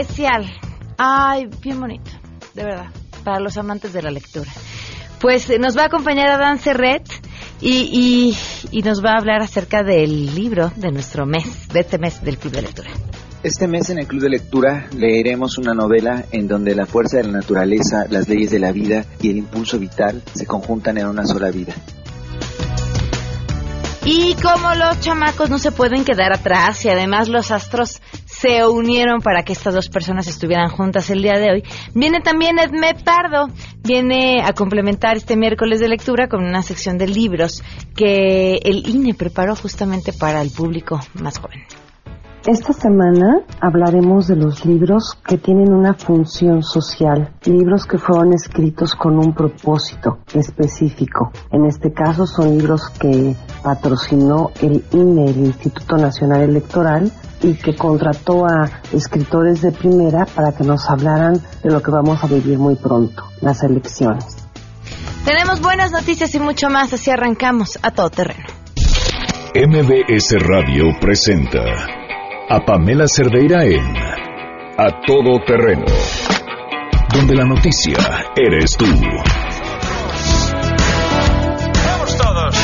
especial. Ay, bien bonito, de verdad, para los amantes de la lectura. Pues eh, nos va a acompañar Adán Serret y, y, y nos va a hablar acerca del libro de nuestro mes, de este mes del Club de Lectura. Este mes en el Club de Lectura leeremos una novela en donde la fuerza de la naturaleza, las leyes de la vida y el impulso vital se conjuntan en una sola vida. Y como los chamacos no se pueden quedar atrás y además los astros se unieron para que estas dos personas estuvieran juntas el día de hoy, viene también Edme Pardo, viene a complementar este miércoles de lectura con una sección de libros que el INE preparó justamente para el público más joven. Esta semana hablaremos de los libros que tienen una función social, libros que fueron escritos con un propósito específico. En este caso son libros que patrocinó el INE, el Instituto Nacional Electoral, y que contrató a escritores de primera para que nos hablaran de lo que vamos a vivir muy pronto, las elecciones. Tenemos buenas noticias y mucho más, así arrancamos a todo terreno. MBS Radio presenta a Pamela Cerdeira en A Todo Terreno, donde la noticia eres tú. ¡Vamos todos!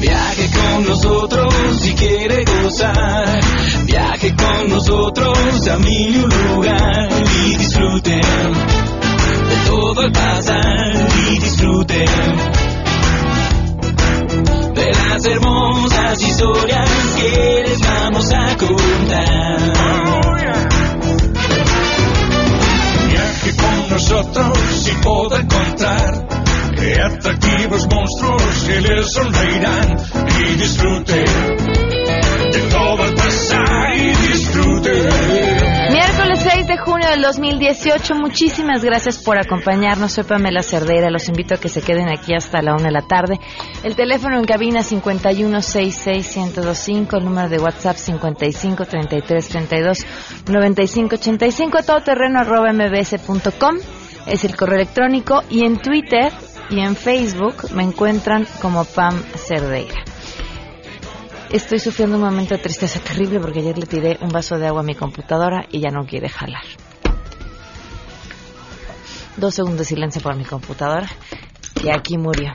Viaje con nosotros si quiere gozar. Viaje con nosotros a mil y un lugar y disfruten de todo el pasar y disfruten de las hermosas historias que les vamos a contar. Viaje con nosotros y podrá encontrar qué atractivos monstruos que les sonreirán y disfrute de todo el pasar y disfrute. Miércoles 6 de junio del 2018, muchísimas gracias por acompañarnos. Soy Pamela Cerdeira, los invito a que se queden aquí hasta la una de la tarde. El teléfono en cabina 5166125, el número de WhatsApp 5533329585, a todoterreno arroba mbs.com, es el correo electrónico y en Twitter y en Facebook me encuentran como Pam Cerdeira. Estoy sufriendo un momento de tristeza terrible porque ayer le tiré un vaso de agua a mi computadora y ya no quiere jalar. Dos segundos de silencio por mi computadora y aquí murió.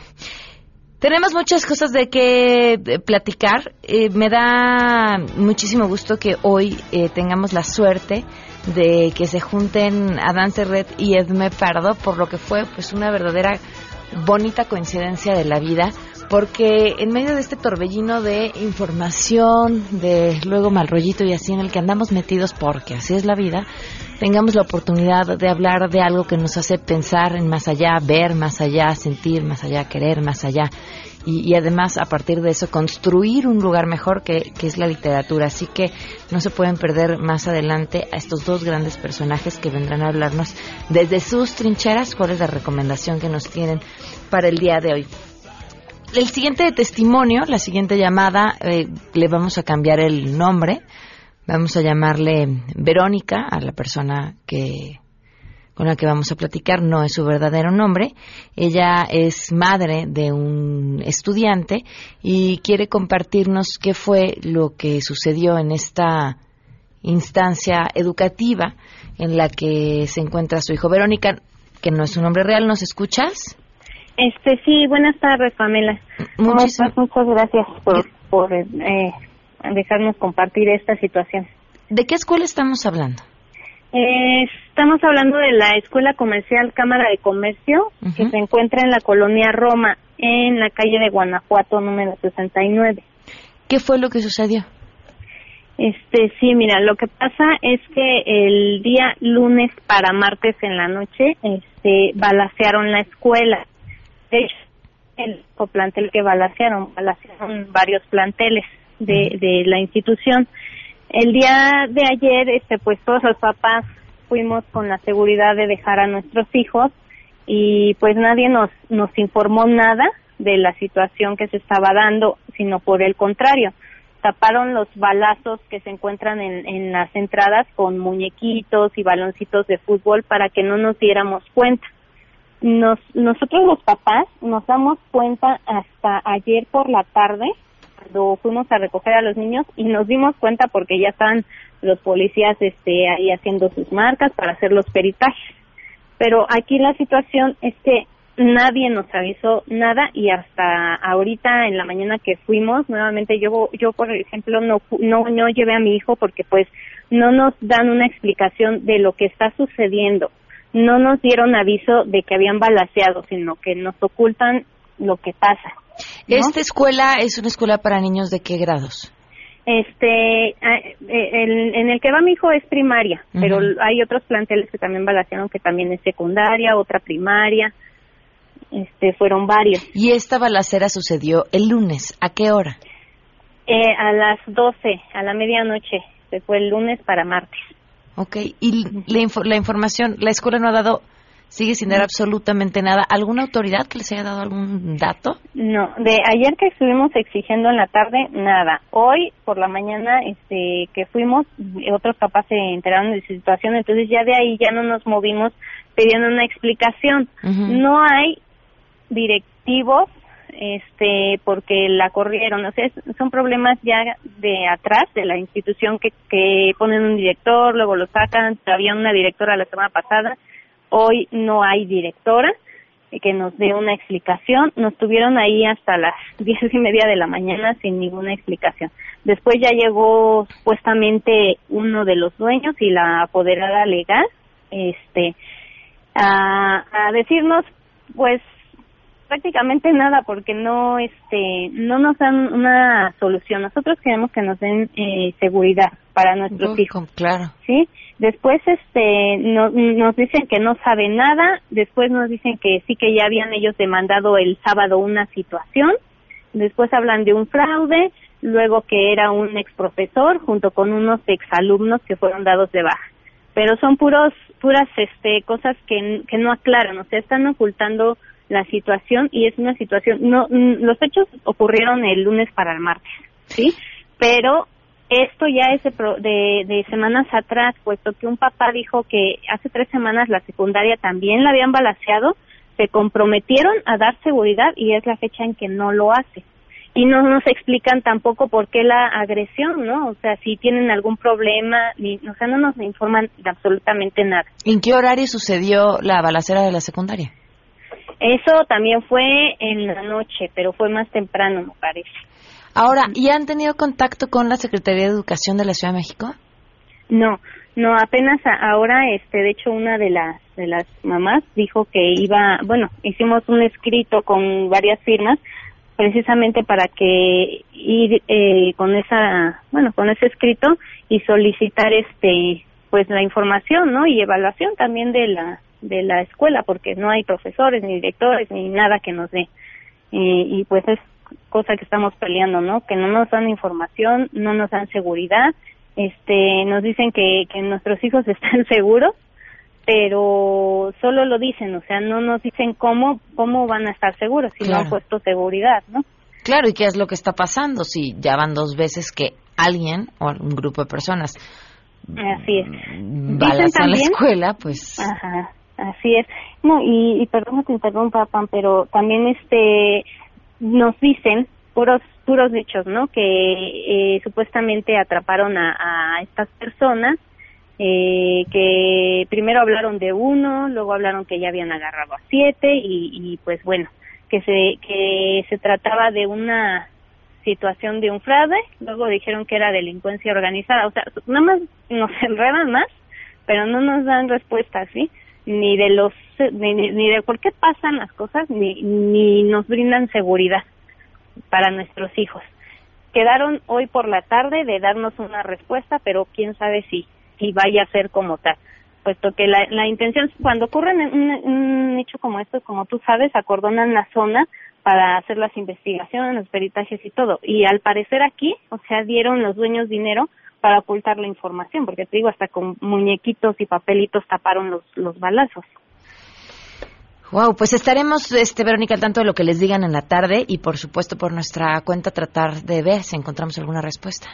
Tenemos muchas cosas de que platicar. Eh, me da muchísimo gusto que hoy eh, tengamos la suerte de que se junten Adán Serret y Edme Pardo por lo que fue pues una verdadera bonita coincidencia de la vida porque en medio de este torbellino de información, de luego mal rollito y así en el que andamos metidos porque así es la vida, tengamos la oportunidad de hablar de algo que nos hace pensar en más allá, ver más allá, sentir más allá, querer más allá. Y, además a partir de eso construir un lugar mejor que, que es la literatura. Así que no se pueden perder más adelante a estos dos grandes personajes que vendrán a hablarnos desde sus trincheras. Cuál es la recomendación que nos tienen para el día de hoy el siguiente testimonio, la siguiente llamada, eh, le vamos a cambiar el nombre. Vamos a llamarle Verónica a la persona que con la que vamos a platicar. No es su verdadero nombre. Ella es madre de un estudiante y quiere compartirnos qué fue lo que sucedió en esta instancia educativa en la que se encuentra su hijo. Verónica, que no es su nombre real, ¿nos escuchas? Este, sí, buenas tardes, Pamela. ¿Cómo Muchísimas-? Muchas gracias por, por eh, dejarnos compartir esta situación. ¿De qué escuela estamos hablando? Eh, estamos hablando de la Escuela Comercial Cámara de Comercio, que se encuentra en la colonia Roma, en la calle de Guanajuato, número 69. ¿Qué fue lo que sucedió? Este, sí, mira, lo que pasa es que el día lunes para martes en la noche, este, balacearon la escuela. De hecho, el plantel que balacearon, balacearon varios planteles de, de la institución. El día de ayer, este, pues todos los papás fuimos con la seguridad de dejar a nuestros hijos y pues nadie nos, nos informó nada de la situación que se estaba dando, sino por el contrario taparon los balazos que se encuentran en, en las entradas con muñequitos y baloncitos de fútbol para que no nos diéramos cuenta. Nos, nosotros los papás nos damos cuenta hasta ayer por la tarde cuando fuimos a recoger a los niños y nos dimos cuenta porque ya estaban los policías este ahí haciendo sus marcas para hacer los peritajes. Pero aquí la situación es que nadie nos avisó nada y hasta ahorita en la mañana que fuimos nuevamente yo yo por ejemplo no no no llevé a mi hijo porque pues no nos dan una explicación de lo que está sucediendo no nos dieron aviso de que habían balaseado sino que nos ocultan lo que pasa esta escuela es una escuela para niños de qué grados este el, en el que va mi hijo es primaria pero hay otros planteles que también balasearon que también es secundaria otra primaria este, fueron varios. ¿Y esta balacera sucedió el lunes? ¿A qué hora? Eh, a las 12, a la medianoche. Se fue el lunes para martes. Ok, y la, la información, la escuela no ha dado, sigue sin dar absolutamente nada. ¿Alguna autoridad que les haya dado algún dato? No, de ayer que estuvimos exigiendo en la tarde, nada. Hoy por la mañana este, que fuimos, otros papás se enteraron de su situación, entonces ya de ahí ya no nos movimos pidiendo una explicación. No hay directivos este porque la corrieron. O sea son problemas ya de atrás de la institución que, que ponen un director luego lo sacan había una directora la semana pasada hoy no hay directora que nos dé una explicación. Nos tuvieron ahí hasta las diez y media de la mañana sin ninguna explicación. Después ya llegó supuestamente uno de los dueños y la apoderada legal este a decirnos pues prácticamente nada porque no este no nos dan una solución. Nosotros queremos que nos den eh, seguridad para nuestros hijos claro. sí después este no, nos dicen que no saben nada después nos dicen que sí que ya habían ellos demandado el sábado una situación después hablan de un fraude luego que era un ex profesor junto con unos exalumnos que fueron dados de baja. Pero son puros puras este cosas que que no aclaran o sea están ocultando la situación y es una situación, no, los hechos ocurrieron el lunes para el martes, ¿sí? Pero esto ya es de, de, semanas atrás, puesto que un papá dijo que hace tres semanas la secundaria también la habían balaseado, se comprometieron a dar seguridad y es la fecha en que no lo hace. Y no nos explican tampoco por qué la agresión, ¿no? O sea, si tienen algún problema, ni, o sea, no nos informan absolutamente nada. ¿En qué horario sucedió la balacera de la secundaria? Eso también fue en la noche, pero fue más temprano, me parece. Ahora, ¿y han tenido contacto con la Secretaría de Educación de la Ciudad de México? No, no, apenas ahora, este, de hecho, una de las de las mamás dijo que iba, bueno, hicimos un escrito con varias firmas, precisamente para que ir eh, con esa, bueno, con ese escrito y solicitar, este, pues la información, ¿no? Y evaluación también de la de la escuela porque no hay profesores ni directores ni nada que nos dé y, y pues es cosa que estamos peleando no que no nos dan información no nos dan seguridad este nos dicen que que nuestros hijos están seguros pero solo lo dicen o sea no nos dicen cómo cómo van a estar seguros si no han puesto seguridad no claro y qué es lo que está pasando si ya van dos veces que alguien o un grupo de personas Así es. a la escuela, pues. Ajá. Así es. No, y, y perdón que te interrumpa, Pan, pero también este nos dicen puros puros dichos, ¿no? Que eh, supuestamente atraparon a, estas personas, eh, que primero hablaron de uno, luego hablaron que ya habían agarrado a siete y, y pues bueno, que se que se trataba de una situación de un fraude, luego dijeron que era delincuencia organizada, o sea, nada más nos enredan más, pero no nos dan respuestas, ¿sí? Ni de los ni, ni de por qué pasan las cosas ni ni nos brindan seguridad para nuestros hijos. Quedaron hoy por la tarde de darnos una respuesta pero quién sabe si si vaya a ser como tal puesto que la, la intención cuando ocurre un, un hecho como esto como tú sabes acordonan la zona para hacer las investigaciones los peritajes y todo. Y al parecer aquí o sea dieron los dueños dinero para ocultar la información, porque te digo, hasta con muñequitos y papelitos taparon los, los balazos. Wow, pues estaremos, este, Verónica, al tanto de lo que les digan en la tarde y, por supuesto, por nuestra cuenta tratar de ver si encontramos alguna respuesta.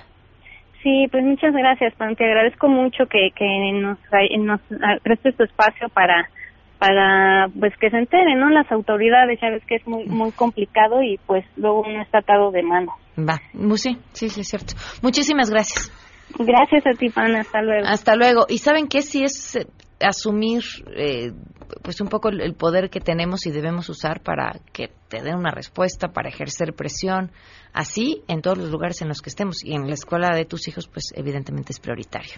Sí, pues muchas gracias, Pam. Te agradezco mucho que, que nos, nos prestes tu espacio para para pues que se enteren, ¿no? Las autoridades, ya ves que es muy muy complicado y pues luego uno está atado de manos. Va, sí, sí, sí, es cierto. Muchísimas gracias. Gracias a ti, Pan. Hasta luego. Hasta luego. ¿Y saben qué? Si es eh, asumir, eh, pues un poco el, el poder que tenemos y debemos usar para que te den una respuesta, para ejercer presión, así en todos los lugares en los que estemos. Y en la escuela de tus hijos, pues evidentemente es prioritario.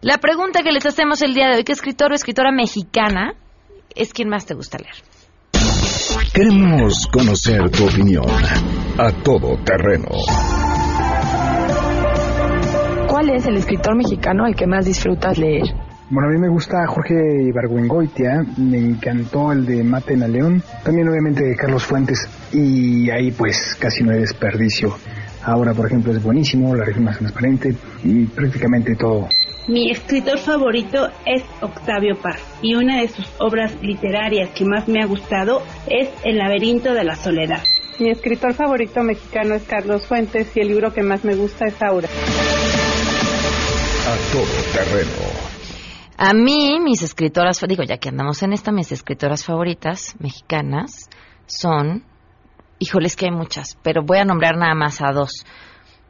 La pregunta que les hacemos el día de hoy, ¿qué escritor o escritora mexicana es quien más te gusta leer? Queremos conocer tu opinión. A todo terreno. ¿Cuál es el escritor mexicano al que más disfrutas leer? Bueno, a mí me gusta Jorge Ibargüengoitia, me encantó el de Maten a León, también obviamente de Carlos Fuentes, y ahí pues casi no hay desperdicio. Ahora, por ejemplo, es buenísimo, La región más transparente, y prácticamente todo. Mi escritor favorito es Octavio Paz y una de sus obras literarias que más me ha gustado es El laberinto de la soledad. Mi escritor favorito mexicano es Carlos Fuentes y el libro que más me gusta es Aura. A todo terreno. A mí, mis escritoras, digo, ya que andamos en esta, mis escritoras favoritas mexicanas son, híjoles que hay muchas, pero voy a nombrar nada más a dos.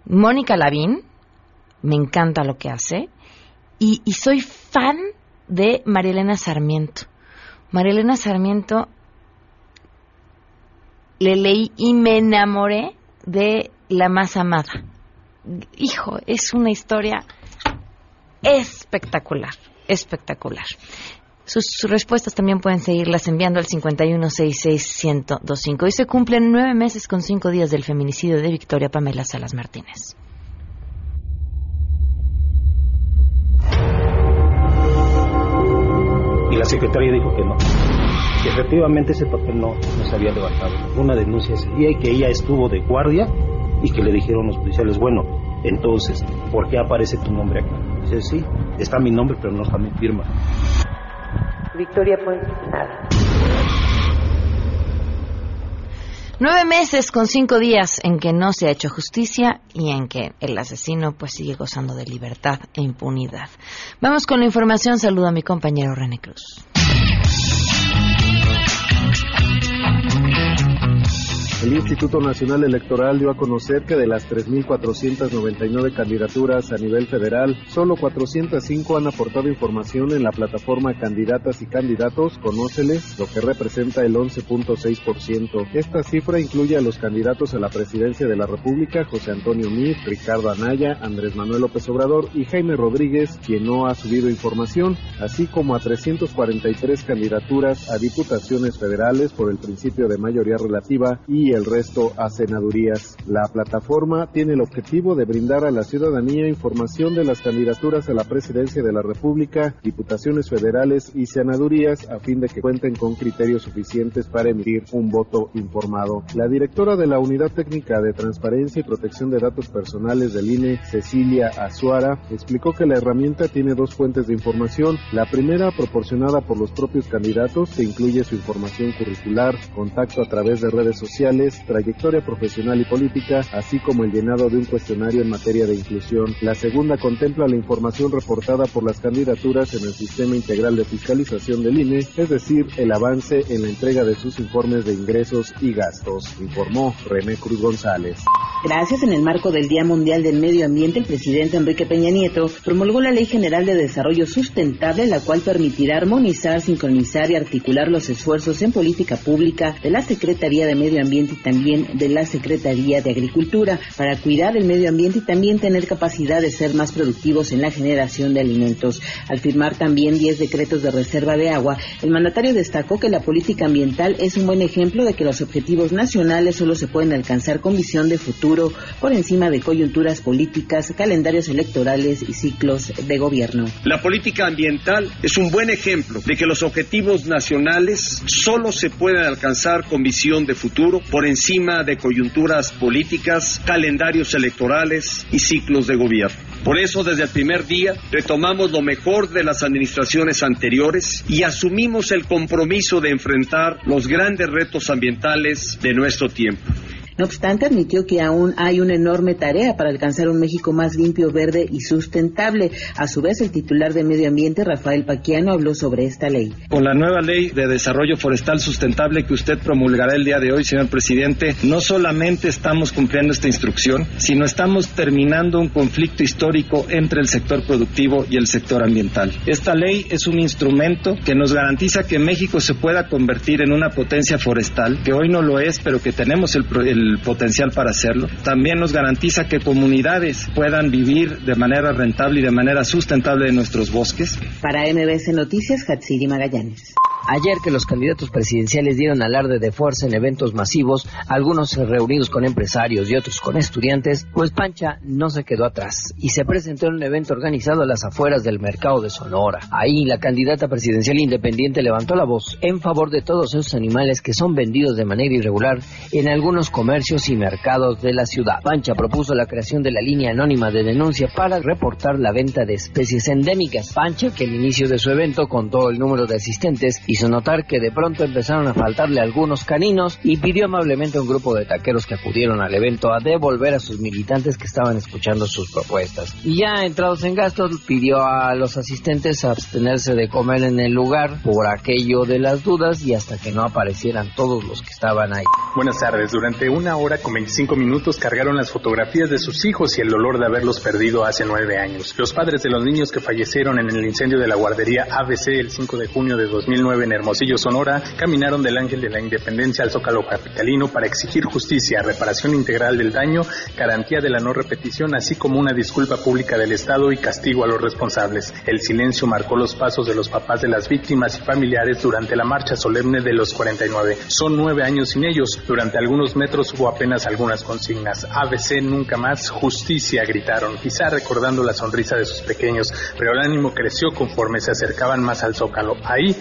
Mónica Lavín, me encanta lo que hace, y, y soy fan de Marielena Sarmiento. Marielena Sarmiento le leí y me enamoré de La más amada. Hijo, es una historia espectacular, espectacular. Sus, respuestas también pueden seguirlas enviando al 5166125. Hoy se cumplen nueve meses con cinco días del feminicidio de Victoria Pamela Salas Martínez. y la secretaria dijo que no, que efectivamente ese papel no, no se había levantado. Una denuncia ese día y que ella estuvo de guardia y que le dijeron los policiales, bueno, entonces, ¿por qué aparece tu nombre acá? Dice, sí, está mi nombre, pero no está mi firma. Victoria Fuentes, nada. Nueve meses con cinco días en que no se ha hecho justicia y en que el asesino pues sigue gozando de libertad e impunidad. Vamos con la información. Saludo a mi compañero René Cruz. El Instituto Nacional Electoral dio a conocer que de las 3.499 candidaturas a nivel federal, solo 405 han aportado información en la plataforma Candidatas y Candidatos, conóceles, lo que representa el 11.6%. Esta cifra incluye a los candidatos a la presidencia de la República, José Antonio Mir, Ricardo Anaya, Andrés Manuel López Obrador y Jaime Rodríguez, quien no ha subido información, así como a 343 candidaturas a diputaciones federales por el principio de mayoría relativa y el resto a senadurías. La plataforma tiene el objetivo de brindar a la ciudadanía información de las candidaturas a la presidencia de la República, diputaciones federales y senadurías a fin de que cuenten con criterios suficientes para emitir un voto informado. La directora de la Unidad Técnica de Transparencia y Protección de Datos Personales del INE, Cecilia Azuara, explicó que la herramienta tiene dos fuentes de información. La primera, proporcionada por los propios candidatos, que incluye su información curricular, contacto a través de redes sociales, trayectoria profesional y política, así como el llenado de un cuestionario en materia de inclusión. La segunda contempla la información reportada por las candidaturas en el Sistema Integral de Fiscalización del INE, es decir, el avance en la entrega de sus informes de ingresos y gastos, informó René Cruz González. Gracias. En el marco del Día Mundial del Medio Ambiente, el presidente Enrique Peña Nieto promulgó la Ley General de Desarrollo Sustentable, la cual permitirá armonizar, sincronizar y articular los esfuerzos en política pública de la Secretaría de Medio Ambiente y también de la Secretaría de Agricultura para cuidar el medio ambiente y también tener capacidad de ser más productivos en la generación de alimentos. Al firmar también 10 decretos de reserva de agua, el mandatario destacó que la política ambiental es un buen ejemplo de que los objetivos nacionales solo se pueden alcanzar con visión de futuro por encima de coyunturas políticas, calendarios electorales y ciclos de gobierno. La política ambiental es un buen ejemplo de que los objetivos nacionales solo se pueden alcanzar con visión de futuro encima de coyunturas políticas, calendarios electorales y ciclos de gobierno. Por eso, desde el primer día, retomamos lo mejor de las administraciones anteriores y asumimos el compromiso de enfrentar los grandes retos ambientales de nuestro tiempo. No obstante, admitió que aún hay una enorme tarea para alcanzar un México más limpio, verde y sustentable. A su vez, el titular de Medio Ambiente, Rafael Paquiano, habló sobre esta ley. Con la nueva ley de desarrollo forestal sustentable que usted promulgará el día de hoy, señor presidente, no solamente estamos cumpliendo esta instrucción, sino estamos terminando un conflicto histórico entre el sector productivo y el sector ambiental. Esta ley es un instrumento que nos garantiza que México se pueda convertir en una potencia forestal, que hoy no lo es, pero que tenemos el, el potencial para hacerlo. También nos garantiza que comunidades puedan vivir de manera rentable y de manera sustentable en nuestros bosques. Para MBS Noticias, Hatsiri Magallanes. Ayer que los candidatos presidenciales dieron alarde de fuerza en eventos masivos, algunos reunidos con empresarios y otros con estudiantes, pues Pancha no se quedó atrás y se presentó en un evento organizado a las afueras del mercado de Sonora. Ahí la candidata presidencial independiente levantó la voz en favor de todos esos animales que son vendidos de manera irregular en algunos comercios y mercados de la ciudad. Pancha propuso la creación de la línea anónima de denuncia para reportar la venta de especies endémicas. Pancha, que al inicio de su evento contó el número de asistentes y hizo notar que de pronto empezaron a faltarle algunos caninos y pidió amablemente a un grupo de taqueros que acudieron al evento a devolver a sus militantes que estaban escuchando sus propuestas. Y ya entrados en gastos, pidió a los asistentes abstenerse de comer en el lugar por aquello de las dudas y hasta que no aparecieran todos los que estaban ahí. Buenas tardes. Durante una hora con 25 minutos cargaron las fotografías de sus hijos y el dolor de haberlos perdido hace nueve años. Los padres de los niños que fallecieron en el incendio de la guardería ABC el 5 de junio de 2009 en Hermosillo, Sonora, caminaron del Ángel de la Independencia al Zócalo Capitalino para exigir justicia, reparación integral del daño, garantía de la no repetición, así como una disculpa pública del Estado y castigo a los responsables. El silencio marcó los pasos de los papás de las víctimas y familiares durante la marcha solemne de los 49. Son nueve años sin ellos. Durante algunos metros hubo apenas algunas consignas. ABC nunca más, justicia, gritaron, quizá recordando la sonrisa de sus pequeños, pero el ánimo creció conforme se acercaban más al Zócalo. Ahí,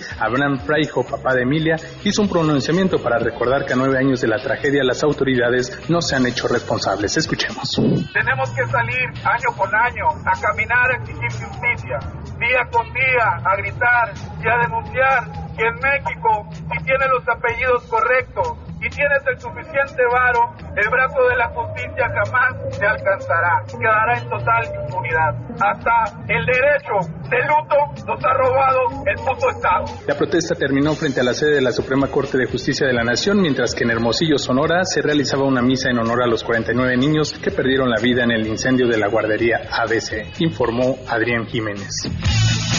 Fraijo, papá de Emilia, hizo un pronunciamiento para recordar que a nueve años de la tragedia las autoridades no se han hecho responsables. Escuchemos. Tenemos que salir año con año a caminar a exigir justicia, día con día a gritar y a denunciar que en México, si tiene los apellidos correctos, y tienes el suficiente varo, el brazo de la justicia jamás te alcanzará. Quedará en total impunidad. Hasta el derecho de luto nos ha robado el puto Estado. La protesta terminó frente a la sede de la Suprema Corte de Justicia de la Nación, mientras que en Hermosillo, Sonora, se realizaba una misa en honor a los 49 niños que perdieron la vida en el incendio de la guardería ABC, informó Adrián Jiménez.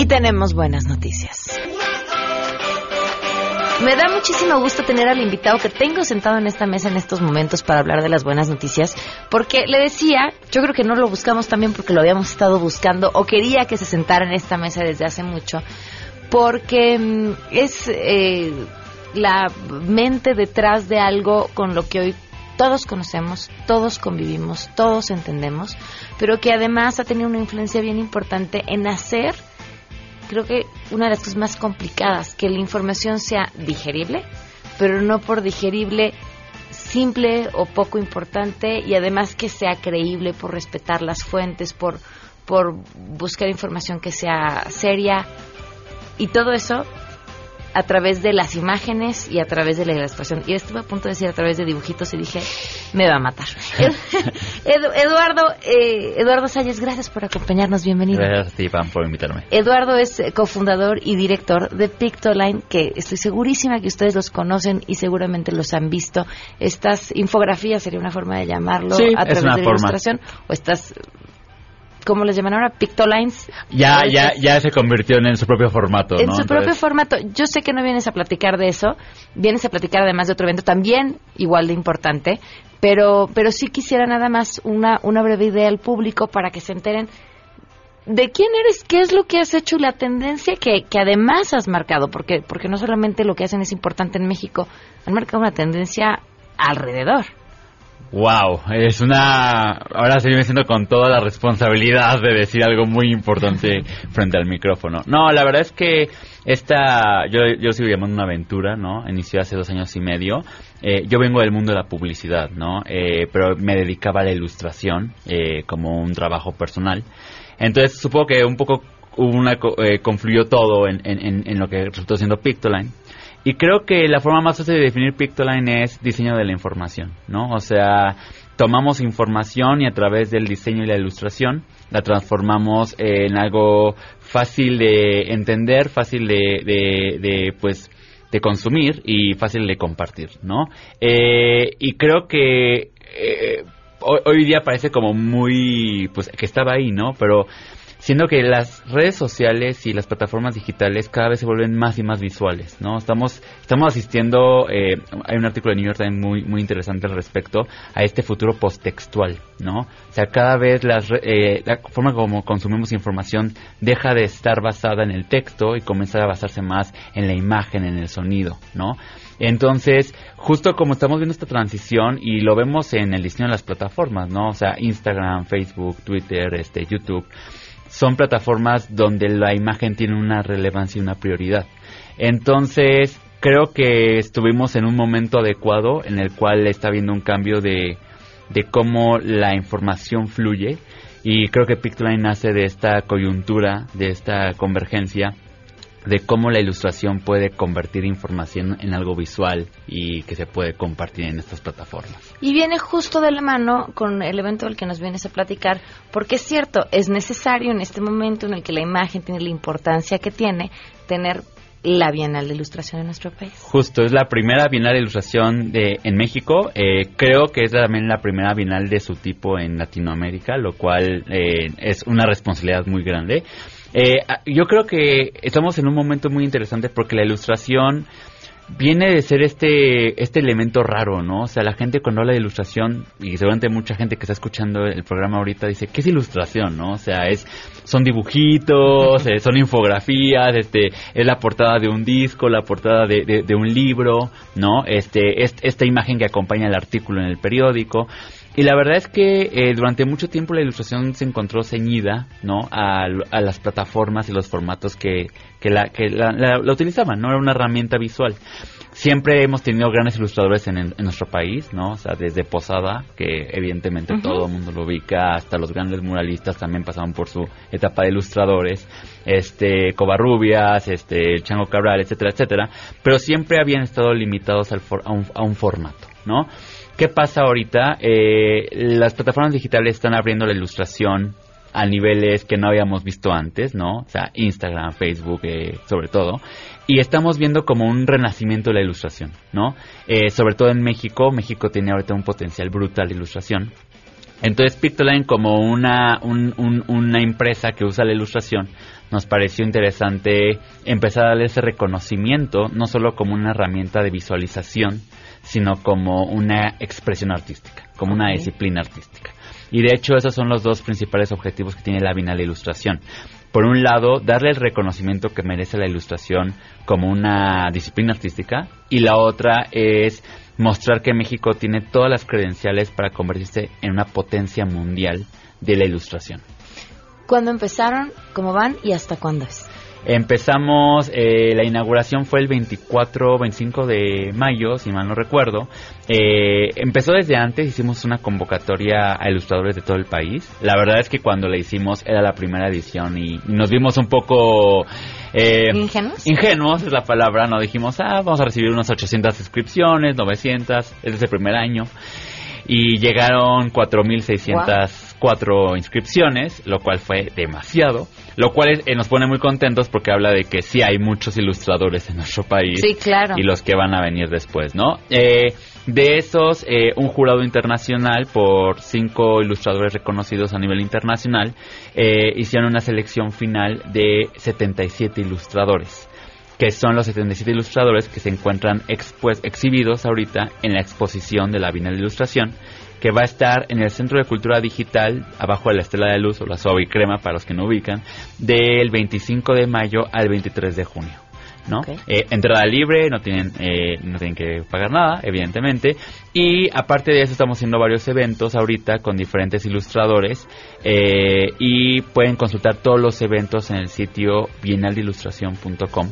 Y tenemos buenas noticias. Me da muchísimo gusto tener al invitado que tengo sentado en esta mesa en estos momentos para hablar de las buenas noticias, porque le decía, yo creo que no lo buscamos también porque lo habíamos estado buscando o quería que se sentara en esta mesa desde hace mucho, porque mm, es eh, la mente detrás de algo con lo que hoy todos conocemos, todos convivimos, todos entendemos, pero que además ha tenido una influencia bien importante en hacer creo que una de las cosas más complicadas, que la información sea digerible, pero no por digerible simple o poco importante y además que sea creíble por respetar las fuentes, por, por buscar información que sea seria. Y todo eso a través de las imágenes y a través de la ilustración. Y estuve a punto de decir a través de dibujitos y dije, me va a matar. Eduardo, eh, Eduardo Salles, gracias por acompañarnos, bienvenido. Gracias a ti, Pam, por invitarme. Eduardo es eh, cofundador y director de Pictoline, que estoy segurísima que ustedes los conocen y seguramente los han visto. Estas infografías sería una forma de llamarlo a través de la ilustración o estas ¿cómo les llaman ahora? Pictolines. Ya, ya, ya se convirtió en su propio formato. En su propio formato. Yo sé que no vienes a platicar de eso, vienes a platicar además de otro evento también igual de importante, pero, pero sí quisiera nada más una, una breve idea al público para que se enteren de quién eres, qué es lo que has hecho y la tendencia que, que además has marcado, porque, porque no solamente lo que hacen es importante en México, han marcado una tendencia alrededor. Wow, es una. Ahora se me siento con toda la responsabilidad de decir algo muy importante frente al micrófono. No, la verdad es que esta. Yo, yo sigo llamando una aventura, ¿no? Inició hace dos años y medio. Eh, yo vengo del mundo de la publicidad, ¿no? Eh, pero me dedicaba a la ilustración eh, como un trabajo personal. Entonces, supongo que un poco hubo una, eh, confluyó todo en, en, en, lo que resultó siendo Pictoline. Y creo que la forma más fácil de definir Pictoline es diseño de la información, ¿no? O sea, tomamos información y a través del diseño y la ilustración la transformamos en algo fácil de entender, fácil de, de, pues de consumir y fácil de compartir, ¿no? Eh, y creo que eh, hoy, hoy, día parece como muy, pues que estaba ahí, ¿no? Pero siendo que las redes sociales y las plataformas digitales cada vez se vuelven más y más visuales, ¿no? Estamos, estamos asistiendo, eh, hay un artículo de New York Times muy, muy interesante al respecto, a este futuro posttextual, ¿no? O sea, cada vez las, eh, la forma como consumimos información deja de estar basada en el texto y comienza a basarse más en la imagen, en el sonido, ¿no? Entonces, justo como estamos viendo esta transición y lo vemos en el diseño de las plataformas, ¿no? O sea, Instagram, Facebook, Twitter, este, YouTube, son plataformas donde la imagen tiene una relevancia y una prioridad. Entonces, creo que estuvimos en un momento adecuado en el cual está habiendo un cambio de, de cómo la información fluye y creo que Pictoline nace de esta coyuntura, de esta convergencia de cómo la ilustración puede convertir información en algo visual y que se puede compartir en estas plataformas. Y viene justo de la mano con el evento del que nos vienes a platicar, porque es cierto, es necesario en este momento en el que la imagen tiene la importancia que tiene, tener la Bienal de Ilustración en nuestro país. Justo, es la primera Bienal de Ilustración de, en México. Eh, creo que es también la primera Bienal de su tipo en Latinoamérica, lo cual eh, es una responsabilidad muy grande. Eh, yo creo que estamos en un momento muy interesante porque la ilustración viene de ser este este elemento raro, ¿no? O sea, la gente cuando habla de ilustración y seguramente mucha gente que está escuchando el programa ahorita dice, ¿qué es ilustración, no? O sea, es son dibujitos, eh, son infografías, este es la portada de un disco, la portada de, de, un libro, ¿no? Este es, esta imagen que acompaña el artículo en el periódico. Y la verdad es que eh, durante mucho tiempo la ilustración se encontró ceñida ¿no? a, las plataformas y los formatos que, que, la, que la, utilizaban, no era una herramienta visual. Siempre hemos tenido grandes ilustradores en, nuestro país, ¿no? O sea, desde Posada, que evidentemente todo el mundo lo ubica, hasta los grandes muralistas también pasaban por su etapa de ilustradores, este, Covarrubias, este, Chango Cabral, etcétera, etcétera, pero siempre habían estado limitados al a, un, a un formato, ¿no? ¿Qué pasa ahorita? Eh, las plataformas digitales están abriendo la ilustración a niveles que no habíamos visto antes, ¿no? O sea, Instagram, Facebook, eh, sobre todo. Y estamos viendo como un renacimiento de la ilustración, ¿no? Eh, sobre todo en México. México tiene ahorita un potencial brutal de ilustración. Entonces, Pictoline, como una, una empresa que usa la ilustración, nos pareció interesante empezar a darle ese reconocimiento, no solo como una herramienta de visualización, sino como una expresión artística, como una disciplina artística. Y de hecho esos son los dos principales objetivos que tiene la Bienal Ilustración. Por un lado, darle el reconocimiento que merece la ilustración como una disciplina artística y la otra es mostrar que México tiene todas las credenciales para convertirse en una potencia mundial de la ilustración. ¿Cuándo empezaron? ¿Cómo van? ¿Y hasta cuándo es? Empezamos, eh, la inauguración fue el 24, 25 de mayo, si mal no recuerdo. Eh, empezó desde antes, hicimos una convocatoria a ilustradores de todo el país. La verdad es que cuando la hicimos era la primera edición y nos vimos un poco... Eh, ¿Ingenuos? Ingenuos es la palabra, no dijimos, ah, vamos a recibir unas 800 inscripciones, 900, es el primer año. Y llegaron 4.604 inscripciones, lo cual fue demasiado. Lo cual eh, nos pone muy contentos porque habla de que sí hay muchos ilustradores en nuestro país. Sí, claro. Y los que van a venir después, ¿no? Eh, de esos, eh, un jurado internacional por cinco ilustradores reconocidos a nivel internacional hicieron una selección final de 77 ilustradores que son los 77 ilustradores que se encuentran exhibidos ahorita en la exposición de la Bienal de Ilustración que va a estar en el Centro de Cultura Digital, abajo de la Estela de Luz o la Suave y Crema, para los que no ubican, del 25 de mayo al 23 de junio. ¿no? Eh, entrada libre, no tienen, eh, no tienen que pagar nada, evidentemente. Y aparte de eso, estamos haciendo varios eventos ahorita con diferentes ilustradores. Eh, y pueden consultar todos los eventos en el sitio bienaldeilustración.com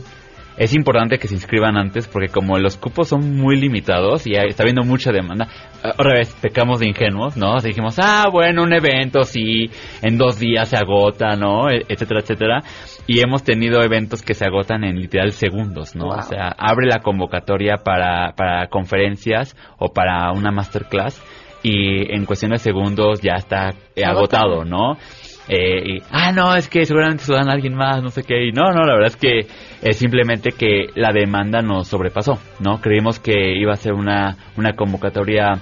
es importante que se inscriban antes porque como los cupos son muy limitados y hay- está habiendo mucha demanda, eh, otra vez pecamos de ingenuos, ¿no? Así dijimos, ah, bueno, un evento sí, en dos días se agota, ¿no? E- etcétera, etcétera. Y hemos tenido eventos que se agotan en literal segundos, ¿no? Wow. O sea, abre la convocatoria para, para conferencias o para una masterclass y en cuestión de segundos ya está eh, agotado, ¿no? Eh, y, ah, no, es que seguramente se lo dan a alguien más, no sé qué. Y no, no, la verdad es que es simplemente que la demanda nos sobrepasó, ¿no? Creímos que iba a ser una, una convocatoria,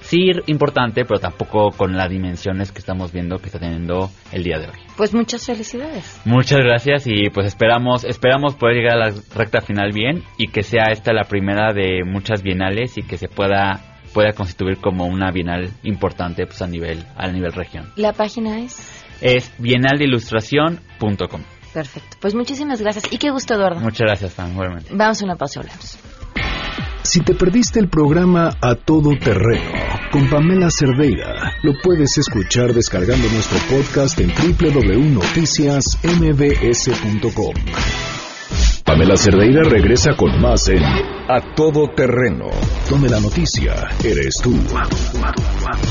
sí, importante, pero tampoco con las dimensiones que estamos viendo que está teniendo el día de hoy. Pues muchas felicidades. Muchas gracias y pues esperamos esperamos poder llegar a la recta final bien y que sea esta la primera de muchas bienales y que se pueda pueda constituir como una bienal importante pues a nivel a nivel región. La página es... Es bienaldeilustración.com. Perfecto. Pues muchísimas gracias. Y qué gusto, Eduardo. Muchas gracias, Fan. Igualmente. Vamos a una pausa, hablamos. Si te perdiste el programa A Todo Terreno con Pamela Cerdeira, lo puedes escuchar descargando nuestro podcast en www.noticiasmbs.com. Pamela Cerdeira regresa con más en A Todo Terreno, donde la noticia eres tú.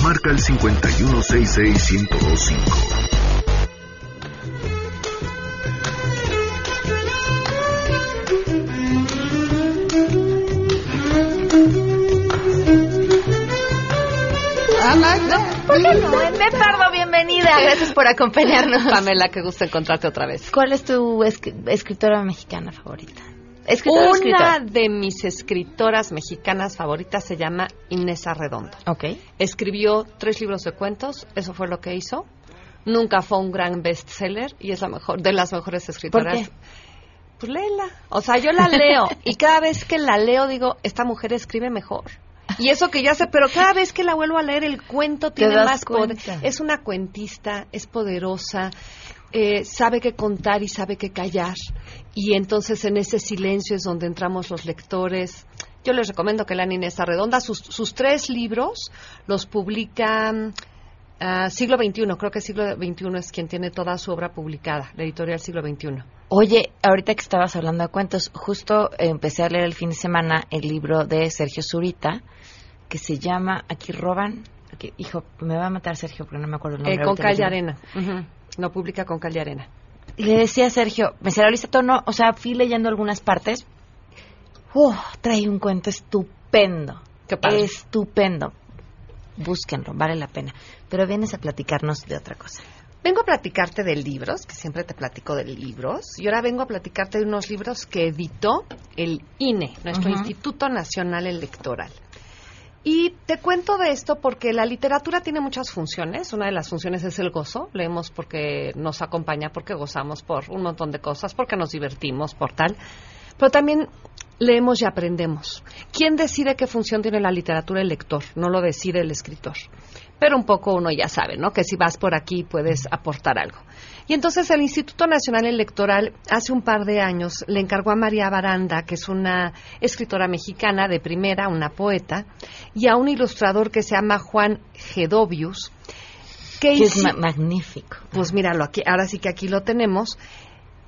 Marca el 5166125. ¿Por qué no? Pardo, bienvenida. Gracias por acompañarnos. Pamela, qué gusto encontrarte otra vez. ¿Cuál es tu esc- escritora mexicana favorita? ¿Escritora o Una escritora? de mis escritoras mexicanas favoritas se llama Inés Arredondo. Ok. Escribió tres libros de cuentos, eso fue lo que hizo. Nunca fue un gran bestseller y es la mejor de las mejores escritoras. qué? Pues léela. O sea, yo la leo y cada vez que la leo digo, esta mujer escribe mejor. Y eso que ya sé, pero cada vez que la vuelvo a leer el cuento tiene más poder. Es una cuentista, es poderosa, eh, sabe qué contar y sabe qué callar. Y entonces en ese silencio es donde entramos los lectores. Yo les recomiendo que lean Inés Arredonda. Sus, sus tres libros los publica ah, Siglo XXI. Creo que Siglo XXI es quien tiene toda su obra publicada, la editorial Siglo XXI. Oye, ahorita que estabas hablando de cuentos, justo empecé a leer el fin de semana el libro de Sergio Zurita, que se llama Aquí roban. Aquí- hijo, me va a matar Sergio porque no me acuerdo el nombre. Eh, con Calle. Arena. Ujú. Lo publica con Calle Arena. Y le decía a Sergio, me será lista tono, o sea, fui leyendo algunas partes. ¡Uh! trae un cuento estupendo. Qué padre. Estupendo. Búsquenlo, vale la pena. Pero vienes a platicarnos de otra cosa. Vengo a platicarte de libros, que siempre te platico de libros, y ahora vengo a platicarte de unos libros que editó el INE, nuestro. Instituto Nacional Electoral. Y te cuento de esto porque la literatura tiene muchas funciones. Una de las funciones es el gozo. Leemos porque nos acompaña, porque gozamos por un montón de cosas, porque nos divertimos, por tal. Pero también leemos y aprendemos. ¿Quién decide qué función tiene la literatura? El lector, no lo decide el escritor. Pero un poco uno ya sabe, ¿no? Que si vas por aquí puedes aportar algo. Y entonces el Instituto Nacional Electoral hace un par de años le encargó a María Baranda, que es una escritora mexicana de primera, una poeta, y a un ilustrador que se llama Juan Gedovius, que es ma- magnífico. pues míralo, aquí, ahora sí que aquí lo tenemos,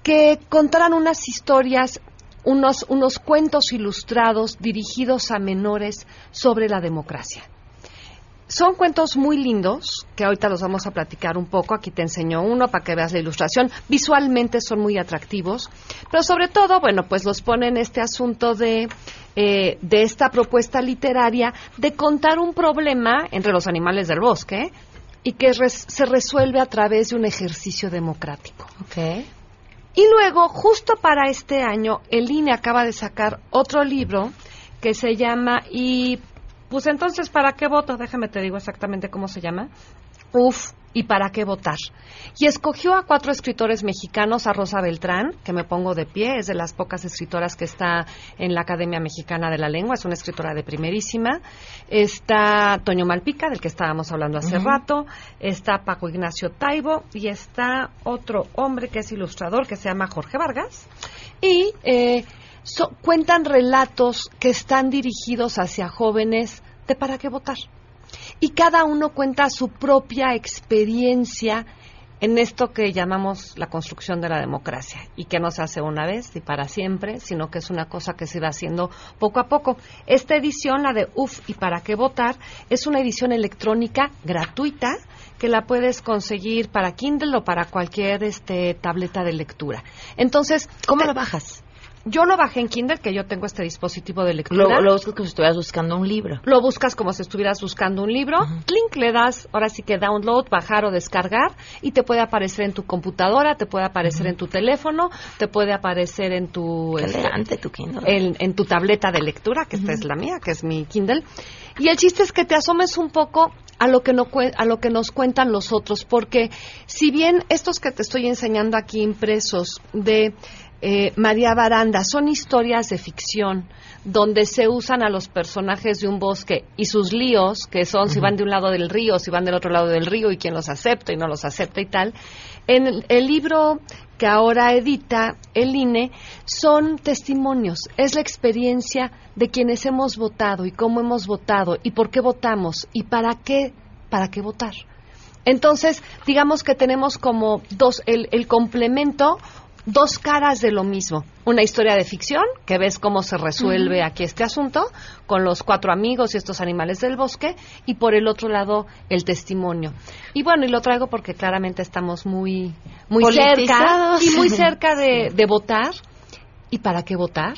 que contaran unas historias, unos, unos cuentos ilustrados dirigidos a menores sobre la democracia. Son cuentos muy lindos, que ahorita los vamos a platicar un poco. Aquí te enseño uno para que veas la ilustración. Visualmente son muy atractivos, pero sobre todo, bueno, pues los pone en este asunto de, eh, de esta propuesta literaria de contar un problema entre los animales del bosque y que se resuelve a través de un ejercicio democrático. Ok. Y luego, justo para este año, el INE acaba de sacar otro libro que se llama y pues entonces ¿para qué voto? Déjame te digo exactamente cómo se llama. Uf, ¿y para qué votar? Y escogió a cuatro escritores mexicanos, a Rosa Beltrán, que me pongo de pie, es de las pocas escritoras que está en la Academia Mexicana de la Lengua, es una escritora de primerísima. Está Toño Malpica, del que estábamos hablando hace rato. Está Paco Ignacio Taibo y está otro hombre que es ilustrador que se llama Jorge Vargas. Y eh, so- cuentan relatos que están dirigidos hacia jóvenes de para qué votar y cada uno cuenta su propia experiencia en esto que llamamos la construcción de la democracia y que no se hace una vez y para siempre, sino que es una cosa que se va haciendo poco a poco. Esta edición, la de UF y para qué votar, es una edición electrónica gratuita que la puedes conseguir para Kindle o para cualquier este tableta de lectura. Entonces, ¿cómo lo bajas? Yo lo bajé en Kindle, que yo tengo este dispositivo de lectura. Lo, lo buscas como si estuvieras buscando un libro. Lo buscas como si estuvieras buscando un libro, link le das, ahora sí que download, bajar o descargar y te puede aparecer en tu computadora, te puede aparecer en tu teléfono, te puede aparecer en tu Qué este, tu Kindle. en, en tu tableta de lectura, que esta es la mía, que es mi Kindle. Y el chiste es que te asomes un poco a lo que no a lo que nos cuentan los otros, porque si bien estos que te estoy enseñando aquí impresos de eh, María Baranda son historias de ficción donde se usan a los personajes de un bosque y sus líos, que son si van de un lado del río, si van del otro lado del río y quién los acepta y no los acepta y tal. En el, el libro que ahora edita el INE son testimonios, es la experiencia de quienes hemos votado y cómo hemos votado y por qué votamos y para qué, para qué votar. Entonces, digamos que tenemos como dos, el, el complemento, dos caras de lo mismo. Una historia de ficción, que ves cómo se resuelve aquí este asunto, con los cuatro amigos y estos animales del bosque, y por el otro lado, el testimonio. Y bueno, y lo traigo porque claramente estamos muy, muy cerca, y muy cerca de, de votar. ¿Y para qué votar?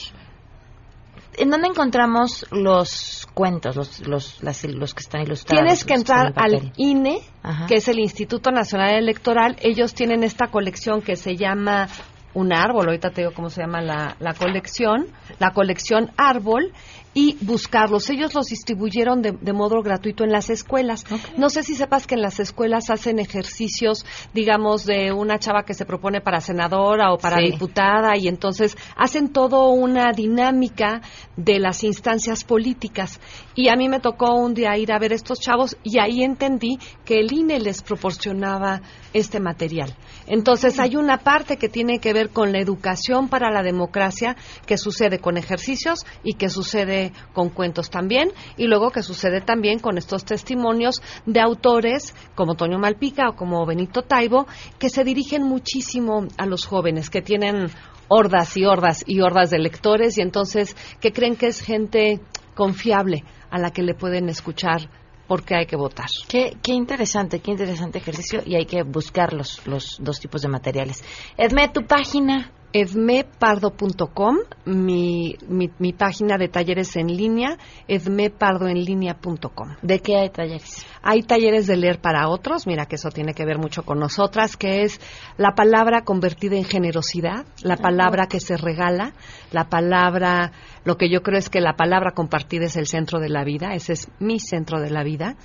¿En dónde encontramos los cuentos, los, los, las- los que están ilustrados? Tienes que entrar en al INE, Ajá. que es el Instituto Nacional Electoral. Ellos tienen esta colección que se llama Un Árbol, ahorita te digo cómo se llama la, la colección, la colección Árbol, y buscarlos. Ellos los distribuyeron de, de modo gratuito en las escuelas. No sé si sepas que en las escuelas hacen ejercicios, digamos, de una chava que se propone para senadora o para Sí. diputada, y entonces hacen todo una dinámica de las instancias políticas. Y a mí me tocó un día ir a ver estos chavos y ahí entendí que el INE les proporcionaba este material. Entonces hay una parte que tiene que ver con la educación para la democracia que sucede con ejercicios y que sucede con cuentos también y luego que sucede también con estos testimonios de autores como Toño Malpica o como Benito Taibo que se dirigen muchísimo a los jóvenes que tienen hordas y hordas y hordas de lectores y entonces que creen que es gente confiable a la que le pueden escuchar porque hay que votar. Qué, qué interesante, qué interesante ejercicio y hay que buscar los, los dos tipos de materiales. Edme, tu página. edmepardo.com, mi, mi, mi página de talleres en línea, edmepardoenlinea.com. ¿De qué hay talleres? Hay talleres de leer para otros, mira que eso tiene que ver mucho con nosotras, que es la palabra convertida en generosidad, la palabra que se regala, la palabra, lo que yo creo es que la palabra compartida es el centro de la vida, ese es mi centro de la vida.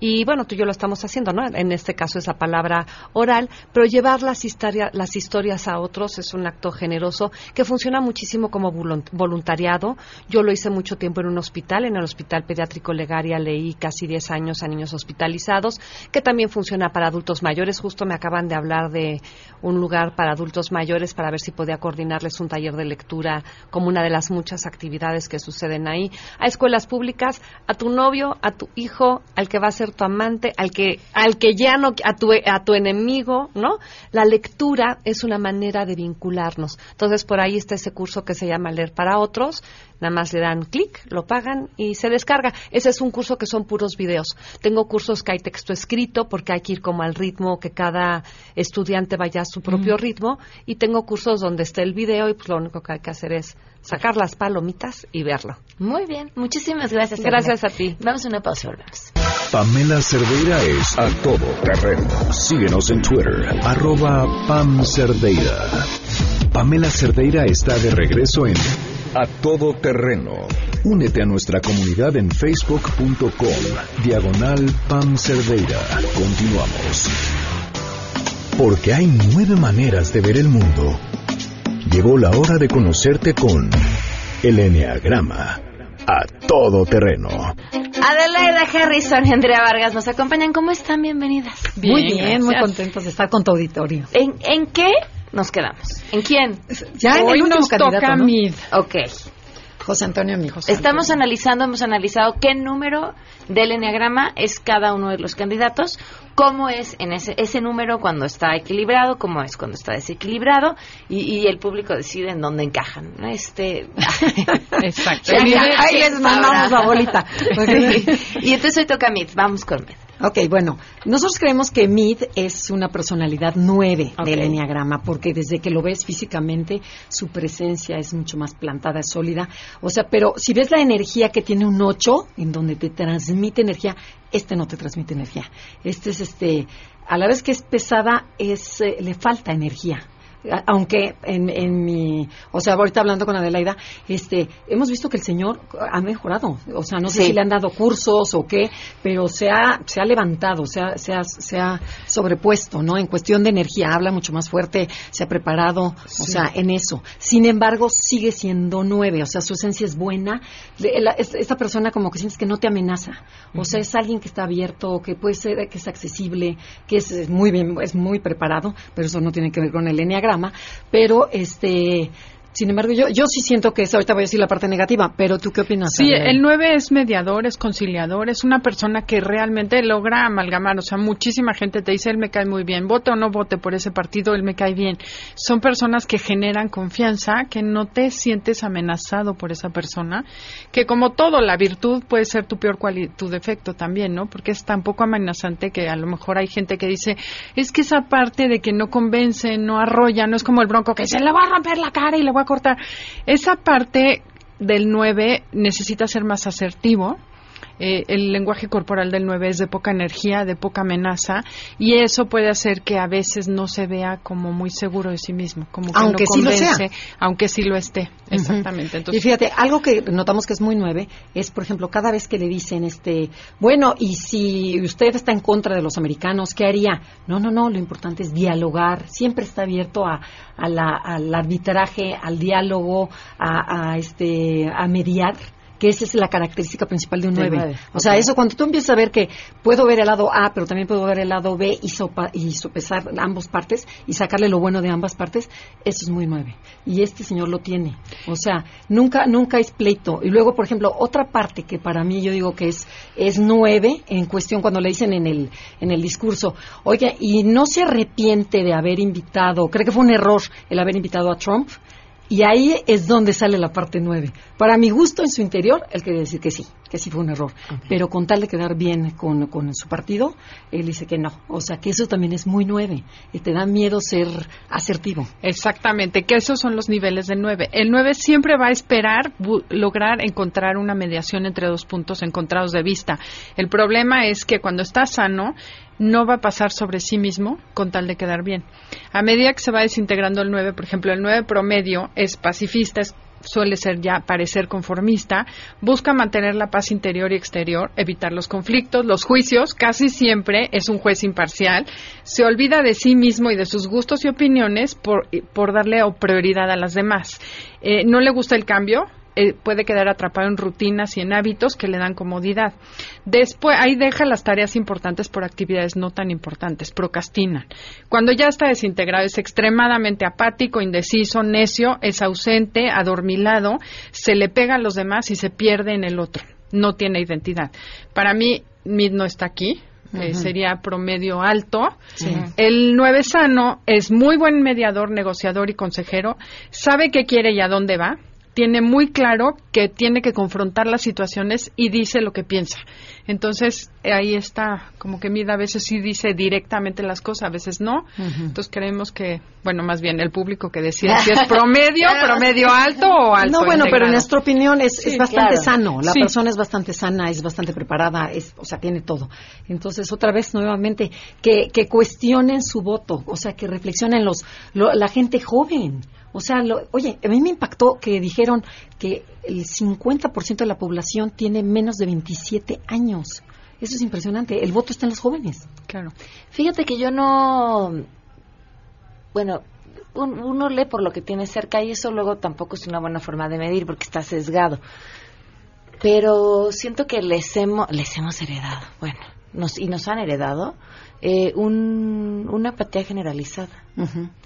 Y bueno, tú y yo lo estamos haciendo, ¿no? En este caso es la palabra oral, pero llevar las, las historias a otros es un acto generoso que funciona muchísimo como volun- voluntariado. Yo lo hice mucho tiempo en un hospital, en el Hospital Pediátrico Legaria leí casi 10 años a niños hospitalizados, que también funciona para adultos mayores. Justo me acaban de hablar de un lugar para adultos mayores para ver si podía coordinarles un taller de lectura como una de las muchas actividades que suceden ahí. A escuelas públicas, a tu novio, a tu hijo, al que va a ser tu amante, al que, al que ya no, a tu, a tu enemigo, ¿no? La lectura es una manera de vincularnos. Entonces, por ahí está ese curso que se llama Leer para Otros. Nada más le dan clic, lo pagan y se descarga. Ese es un curso que son puros videos. Tengo cursos que hay texto escrito porque hay que ir como al ritmo que cada estudiante vaya a su propio Mm. ritmo. Y tengo cursos donde está el video y pues lo único que hay que hacer es sacar las palomitas y verlo. Muy bien, muchísimas gracias. Gracias a ti. Vamos a una pausa y volvemos. Pamela Cerdeira es a todo terreno. Síguenos en Twitter, arroba Pam Cerdeira. Pamela Cerdeira está de regreso en A Todo Terreno. Únete a nuestra comunidad en facebook.com, diagonal Pam Cerdeira. Continuamos. Porque hay nueve maneras de ver el mundo. Llegó la hora de conocerte con el Enneagrama. A todo terreno. Adelaida Harrison y Andrea Vargas nos acompañan. ¿Cómo están? Bienvenidas. muy bien, muy contentos de estar con tu auditorio. ¿En, en qué nos quedamos? ¿En quién? Ya en el último nos candidato, toca ¿no? Mid. Ok. José Antonio, mi José. Estamos analizando, hemos analizado qué número del enneagrama es cada uno de los candidatos. cómo es en ese, ese número cuando está equilibrado, cómo es cuando está desequilibrado y, y el público decide en dónde encajan. ¿no? Este, Exacto. Ahí les mandamos la bolita. y entonces hoy toca Mid, vamos con Mid. Ok, bueno, nosotros creemos que Mid es una personalidad nueve del enneagrama, porque desde que lo ves físicamente, su presencia es mucho más plantada, es sólida. O sea, pero si ves la energía que tiene un ocho, en donde te transmite energía, este no te transmite energía. Este es este, a la vez que es pesada, es eh, le falta energía aunque en, en mi, o sea, ahorita hablando con Adelaida, este, hemos visto que el señor ha mejorado, o sea, no sé Sí. si le han dado cursos o qué, pero se ha, se ha levantado, se ha, se ha, se ha sobrepuesto, ¿no? En cuestión de energía, habla mucho más fuerte, se ha preparado, o sea, en eso. Sin embargo, sigue siendo nueve, o sea, su esencia es buena, la- esta persona como que sientes que no te amenaza, o sea, es alguien que está abierto, que puede ser, que es accesible, que es muy bien, es muy preparado, pero eso no tiene que ver con el enneagrama, pero este, sin embargo, yo, yo sí siento que es, ahorita voy a decir la parte negativa, pero tú qué opinas? Sí, el 9 es mediador, es conciliador, es una persona que realmente logra amalgamar. O sea, muchísima gente te dice, él me cae muy bien, vote o no vote por ese partido, él me cae bien. Son personas que generan confianza, que no te sientes amenazado por esa persona, que como todo, la virtud puede ser tu peor tu defecto también, ¿no? Porque es tan poco amenazante que a lo mejor hay gente que dice, es que esa parte de que no convence, no arrolla, no es como el bronco que se le va a romper la cara y le va a cortar. Esa parte del 9 necesita ser más asertivo. Eh, el lenguaje corporal del 9 es de poca energía, de poca amenaza, y eso puede hacer que a veces no se vea como muy seguro de sí mismo, como que Aunque no sí lo convence, sea. aunque sí lo esté. Exactamente. Y Entonces, fíjate, algo que notamos que es muy nueve es, por ejemplo, cada vez que le dicen, este, bueno, y si usted está en contra de los americanos, ¿qué haría? No, no, no, lo importante es dialogar. Siempre está abierto a, a la- al arbitraje, al diálogo, a, a, este, a mediar que esa es la característica principal de un Del 9. nueve, O sea, eso cuando tú empiezas a ver que puedo ver el lado A, pero también puedo ver el lado B y, sopa- y sopesar ambas partes y sacarle lo bueno de ambas partes, eso es muy 9. Y este señor lo tiene. O sea, nunca nunca es pleito. Y luego, por ejemplo, otra parte que para mí yo digo que es es 9 en cuestión cuando le dicen en el en el discurso, "Oye, y no se arrepiente de haber invitado, cree que fue un error el haber invitado a Trump." Y ahí es donde sale la parte nueve. Para mi gusto, en su interior, él quiere decir que sí, que sí fue un error. Pero con tal de quedar bien con, con su partido, él dice que no. O sea, que eso también es muy nueve. Y te da miedo ser asertivo. Exactamente, que esos son los niveles del 9. El 9 siempre va a esperar lograr encontrar una mediación entre dos puntos encontrados de vista. El problema es que cuando está sano, no va a pasar sobre sí mismo con tal de quedar bien. A medida que se va desintegrando el 9, por ejemplo, el 9 promedio es pacifista, es suele ser ya parecer conformista, busca mantener la paz interior y exterior, evitar los conflictos, los juicios, casi siempre es un juez imparcial, se olvida de sí mismo y de sus gustos y opiniones por, por darle prioridad a las demás. Eh, no le gusta el cambio, eh, puede quedar atrapado en rutinas y en hábitos que le dan comodidad. Después, ahí deja las tareas importantes por actividades no tan importantes, procrastinan. Cuando ya está desintegrado, es extremadamente apático, indeciso, necio, es ausente, adormilado, se le pega a los demás y se pierde en el otro. No tiene identidad. Para mí, Mid no está aquí. eh, sería promedio alto. Sí. El 9 sano es muy buen mediador, negociador y consejero. Sabe qué quiere y a dónde va. Tiene muy claro que tiene que confrontar las situaciones y dice lo que piensa. Entonces, ahí está, como que Mid a veces sí dice directamente las cosas, a veces no. Entonces creemos que, bueno, más bien el público que decide si es promedio, promedio alto o alto. No, bueno, pero en nuestra opinión es, Sí, es bastante claro. sano. La Sí. persona es bastante sana, es bastante preparada, es, o sea, tiene todo. Entonces, otra vez, nuevamente, que, que cuestionen su voto, o sea, que reflexionen los, lo- la gente joven. O sea, lo- oye, a mí me impactó que dijeron que el 50% de la población tiene menos de 27 años. Eso es impresionante. El voto está en los jóvenes. Claro. Fíjate que yo no. Bueno, un- uno lee por lo que tiene cerca y eso luego tampoco es una buena forma de medir porque está sesgado. Pero siento que les hemos, les hemos heredado, bueno, nos, y nos han heredado eh, un, una apatía generalizada.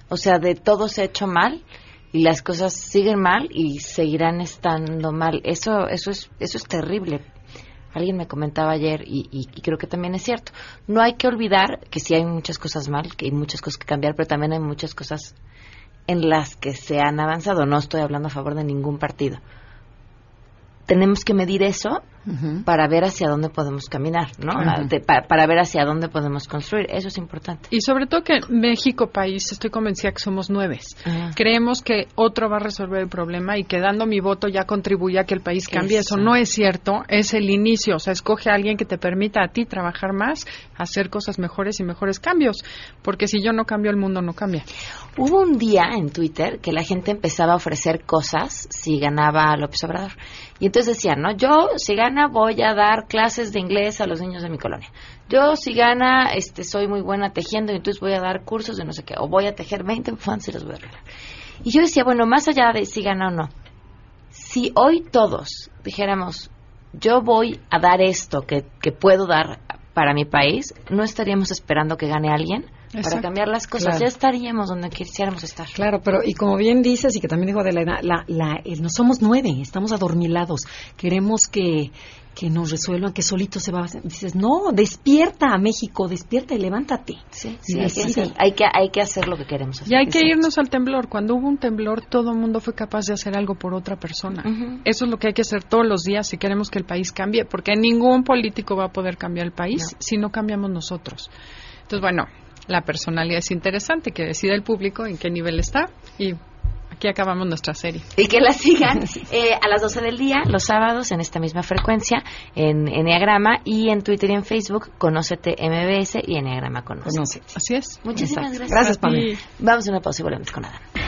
O sea, de todo se ha hecho mal y las cosas siguen mal y seguirán estando mal. Eso, eso es, eso es terrible. Alguien me comentaba ayer y, y, y, creo que también es cierto. No hay que olvidar que sí hay muchas cosas mal, que hay muchas cosas que cambiar, pero también hay muchas cosas en las que se han avanzado. No estoy hablando a favor de ningún partido. Tenemos que medir eso para ver hacia dónde podemos caminar, ¿no? De, para ver hacia dónde podemos construir. Eso es importante. Y sobre todo que México, país, estoy convencida que somos nueve. Uh-huh. Creemos que otro va a resolver el problema y que dando mi voto ya contribuye a que el país cambie. Eso. Eso no es cierto. Es el inicio. O sea, escoge a alguien que te permita a ti trabajar más, hacer cosas mejores y mejores cambios. Porque si yo no cambio, el mundo no cambia. Hubo un día en Twitter que la gente empezaba a ofrecer cosas si ganaba López Obrador. Y entonces decían, ¿no? Yo, si gana, voy a dar clases de inglés a los niños de mi colonia. Yo, si gana, este, soy muy buena tejiendo y entonces voy a dar cursos de no sé qué. O voy a tejer 20 fans y los voy a regalar. Y yo decía, bueno, más allá de si gana o no, si hoy todos dijéramos, yo voy a dar esto que, que puedo dar para mi país, no estaríamos esperando que gane alguien Exacto. para cambiar las cosas. Claro. Ya estaríamos donde quisiéramos estar. Claro, pero y como bien dices y que también dijo de la, la, la eh, no somos nueve, estamos adormilados. Queremos que que nos resuelvan, que solito se va. Dices, no, despierta a México, despierta y levántate. Sí, sí, hay, que, hay, que, hay que hacer lo que queremos hacer. Y hay que Exacto. irnos al temblor. Cuando hubo un temblor, todo el mundo fue capaz de hacer algo por otra persona. Uh -huh. Eso es lo que hay que hacer todos los días si queremos que el país cambie, porque ningún político va a poder cambiar el país no. si no cambiamos nosotros. Entonces, bueno, la personalidad es interesante, que decida el público en qué nivel está y aquí acabamos nuestra serie. Y que la sigan eh, a las 12 del día, los sábados, en esta misma frecuencia, en Enneagrama y en Twitter y en Facebook, Conócete MBS y Enneagrama Conoce. Conoce. Así es. Muchísimas Exacto. gracias. Gracias, Pamela. Vamos a una pausa y volvemos con Adam.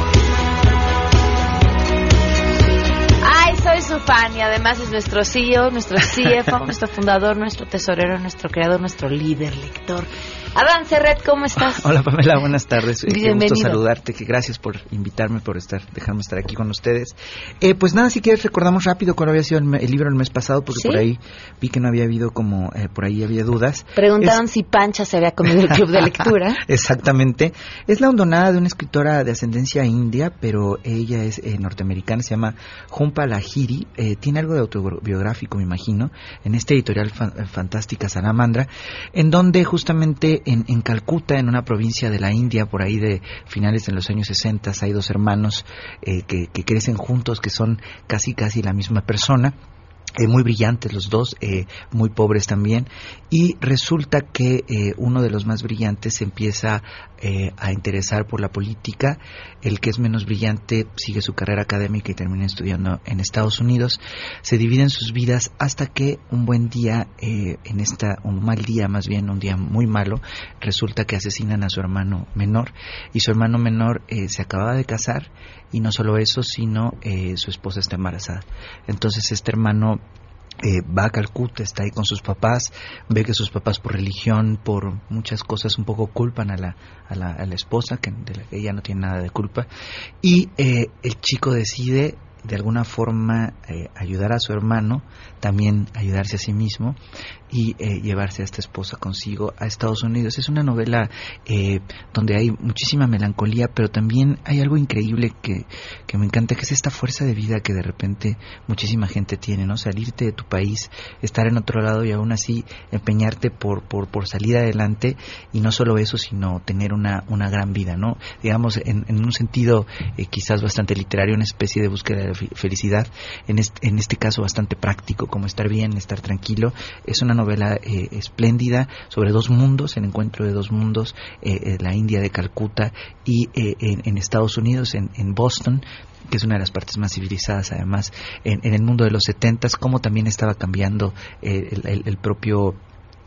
Fan y además es nuestro CEO, nuestro CFO, nuestro fundador, nuestro tesorero, nuestro creador, nuestro líder, lector. Adán Serret, ¿cómo estás? Hola Pamela, buenas tardes. Bienvenido. Qué gusto saludarte, que gracias por invitarme, por estar, dejarme estar aquí con ustedes. Eh, pues nada, si quieres recordamos rápido cuál había sido el, el libro el mes pasado, porque ¿Sí? por ahí vi que no había habido como, eh, por ahí había dudas. Preguntaron es... si Pancha se había comido el club de lectura. Exactamente. Es la hondonada de una escritora de ascendencia india, pero ella es eh, norteamericana, se llama Jumpa Lahiri. Eh, tiene algo de autobiográfico, me imagino, en esta editorial fan, fantástica Salamandra, en donde justamente en, en, Calcuta, en una provincia de la India, por ahí de finales de los años 60, hay dos hermanos eh, que, que, crecen juntos, que son casi, casi la misma persona. Eh, muy brillantes los dos, eh, muy pobres también, y resulta que eh, uno de los más brillantes empieza eh, a interesar por la política, el que es menos brillante sigue su carrera académica y termina estudiando en Estados Unidos, se dividen sus vidas hasta que un buen día, eh, en esta, un mal día más bien, un día muy malo, resulta que asesinan a su hermano menor, y su hermano menor eh, se acababa de casar, y no solo eso, sino su esposa está embarazada. Entonces este hermano eh, va a Calcuta, está ahí con sus papás, ve que sus papás por religión, por muchas cosas un poco culpan a la, a la, a la esposa, que de la que ella no tiene nada de culpa, y eh, el chico decide de alguna forma eh, ayudar a su hermano, también ayudarse a sí mismo y eh, llevarse a esta esposa consigo a Estados Unidos. Es una novela eh, donde hay muchísima melancolía, pero también hay algo increíble que, que, me encanta, que es esta fuerza de vida que de repente muchísima gente tiene, ¿no? Salirte de tu país, estar en otro lado y aún así empeñarte por, por, por salir adelante y no solo eso, sino tener una, una gran vida, ¿no? Digamos, en, en un sentido eh, quizás bastante literario, una especie de búsqueda de felicidad, en este, en este caso bastante práctico, como estar bien, estar tranquilo. Es una novela eh, espléndida sobre dos mundos, el encuentro de dos mundos, eh, la India de Calcuta y eh, en, en, Estados Unidos, en, Boston, que es una de las partes más civilizadas además, en, el mundo de los setentas, cómo también estaba cambiando el, el propio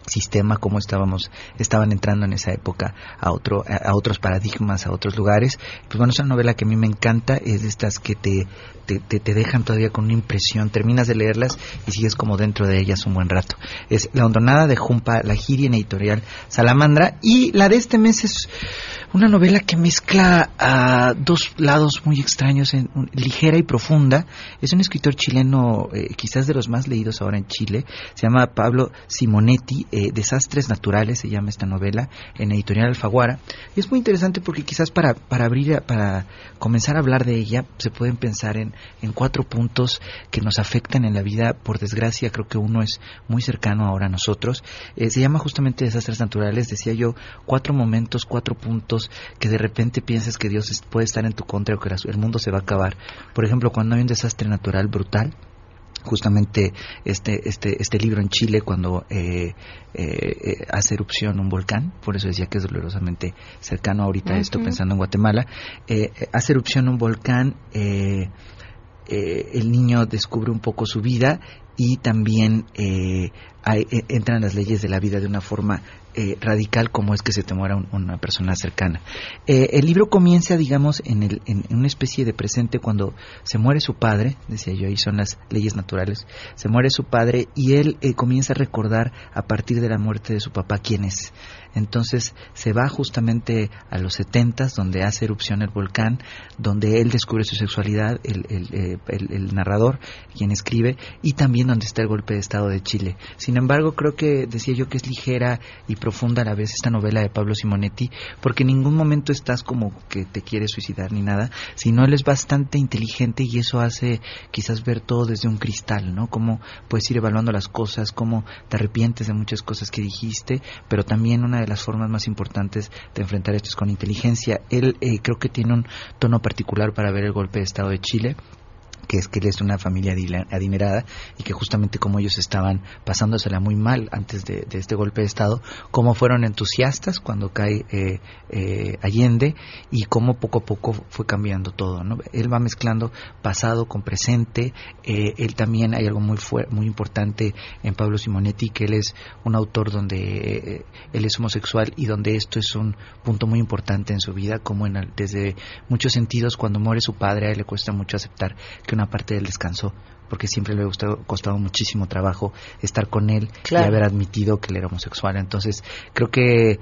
sistema, cómo estábamos, estaban entrando en esa época a otro, a, otros paradigmas, a otros lugares. Pues bueno, es una novela que a mí me encanta, es de estas que te, te, te, dejan todavía con una impresión, terminas de leerlas y sigues como dentro de ellas un buen rato. Es La Hondonada de Jumpa, la Giri en editorial Salamandra, y la de este mes es una novela que mezcla a dos lados muy extraños, en, ligera y profunda. Es un escritor chileno, eh, quizás de los más leídos ahora en Chile. Se llama Pablo Simonetti, eh, Desastres Naturales, se llama esta novela, en editorial Alfaguara. Y es muy interesante porque quizás para, para abrir, para comenzar a hablar de ella, se pueden pensar en, en cuatro puntos que nos afectan en la vida. Por desgracia, creo que uno es muy cercano ahora a nosotros. Eh, se llama justamente Desastres Naturales, decía yo, cuatro momentos, cuatro puntos que de repente piensas que Dios puede estar en tu contra o que el mundo se va a acabar. Por ejemplo, cuando hay un desastre natural brutal, justamente este este este libro en Chile cuando eh, eh, hace erupción un volcán por eso decía que es dolorosamente cercano ahorita a esto pensando en Guatemala eh, hace erupción un volcán el niño descubre un poco su vida y también entran las leyes de la vida de una forma eh, radical como es que se te muera una persona cercana. Eh, el libro comienza, digamos, en, el, en, una especie de presente cuando se muere su padre, decía yo, ahí son las leyes naturales, se muere su padre y él eh, comienza a recordar a partir de la muerte de su papá quién es. Entonces se va justamente a los setentas, donde hace erupción el volcán, donde él descubre su sexualidad, el, el, el, narrador, quien escribe, y también donde está el golpe de Estado de Chile. Sin embargo, creo que decía yo que es ligera y profunda a la vez esta novela de Pablo Simonetti, porque en ningún momento estás como que te quieres suicidar ni nada, sino él es bastante inteligente y eso hace quizás ver todo desde un cristal, ¿no? Cómo puedes ir evaluando las cosas, cómo te arrepientes de muchas cosas que dijiste, pero también una de las formas más importantes de enfrentar esto es con inteligencia. Él eh, creo que tiene un tono particular para ver el golpe de Estado de Chile que es que él es una familia adinerada y que justamente como ellos estaban pasándosela muy mal antes de, este golpe de Estado, cómo fueron entusiastas cuando cae eh, eh, Allende y cómo poco a poco fue cambiando todo. ¿no? Él va mezclando pasado con presente. Eh, él también hay algo muy, muy importante en Pablo Simonetti, que él es un autor donde él es homosexual y donde esto es un punto muy importante en su vida, como en, desde muchos sentidos cuando muere su padre a él le cuesta mucho aceptar que una parte del descanso porque siempre le ha costado muchísimo trabajo estar con él y haber admitido que él era homosexual. Entonces, creo que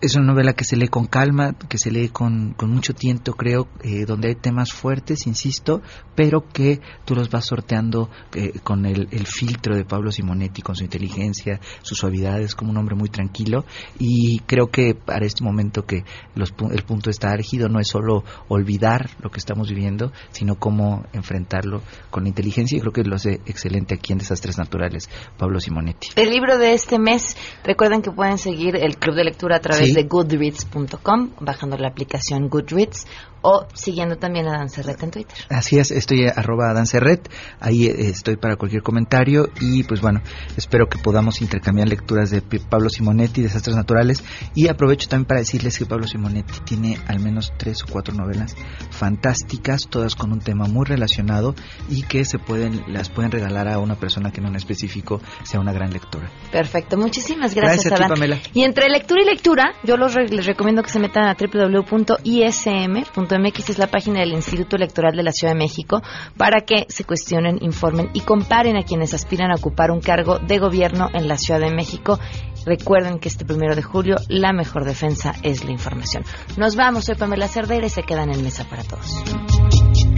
es una novela que se lee con calma, que se lee con, con mucho tiento, creo, eh, donde hay temas fuertes, insisto, pero que tú los vas sorteando eh, con el, el, filtro de Pablo Simonetti, con su inteligencia, su suavidad, es como un hombre muy tranquilo y creo que para este momento que los, el punto está álgido no es solo olvidar lo que estamos viviendo, sino cómo enfrentarlo con inteligencia creo que lo hace excelente aquí en Desastres Naturales, Pablo Simonetti. El libro de este mes, recuerden que pueden seguir el club de lectura a través de goodreads.com, bajando la aplicación Goodreads o siguiendo también a Dancerret en Twitter. Así es, estoy arroba Dancerret, ahí eh, estoy para cualquier comentario y pues bueno, espero que podamos intercambiar lecturas de Pablo Simonetti, Desastres Naturales y aprovecho también para decirles que Pablo Simonetti tiene al menos tres o cuatro novelas fantásticas, todas con un tema muy relacionado y que se pueden las pueden regalar a una persona que en un específico sea una gran lectora. Perfecto, muchísimas gracias, gracias Pamela. Y entre lectura y lectura, yo los les recomiendo que se metan a www.ism.com MX es la página del Instituto Electoral de la Ciudad de México para que se cuestionen, informen y comparen a quienes aspiran a ocupar un cargo de gobierno en la Ciudad de México. Recuerden que este primero de julio la mejor defensa es la información. Nos vamos, soy Pamela Cerdeira y se quedan en mesa para todos.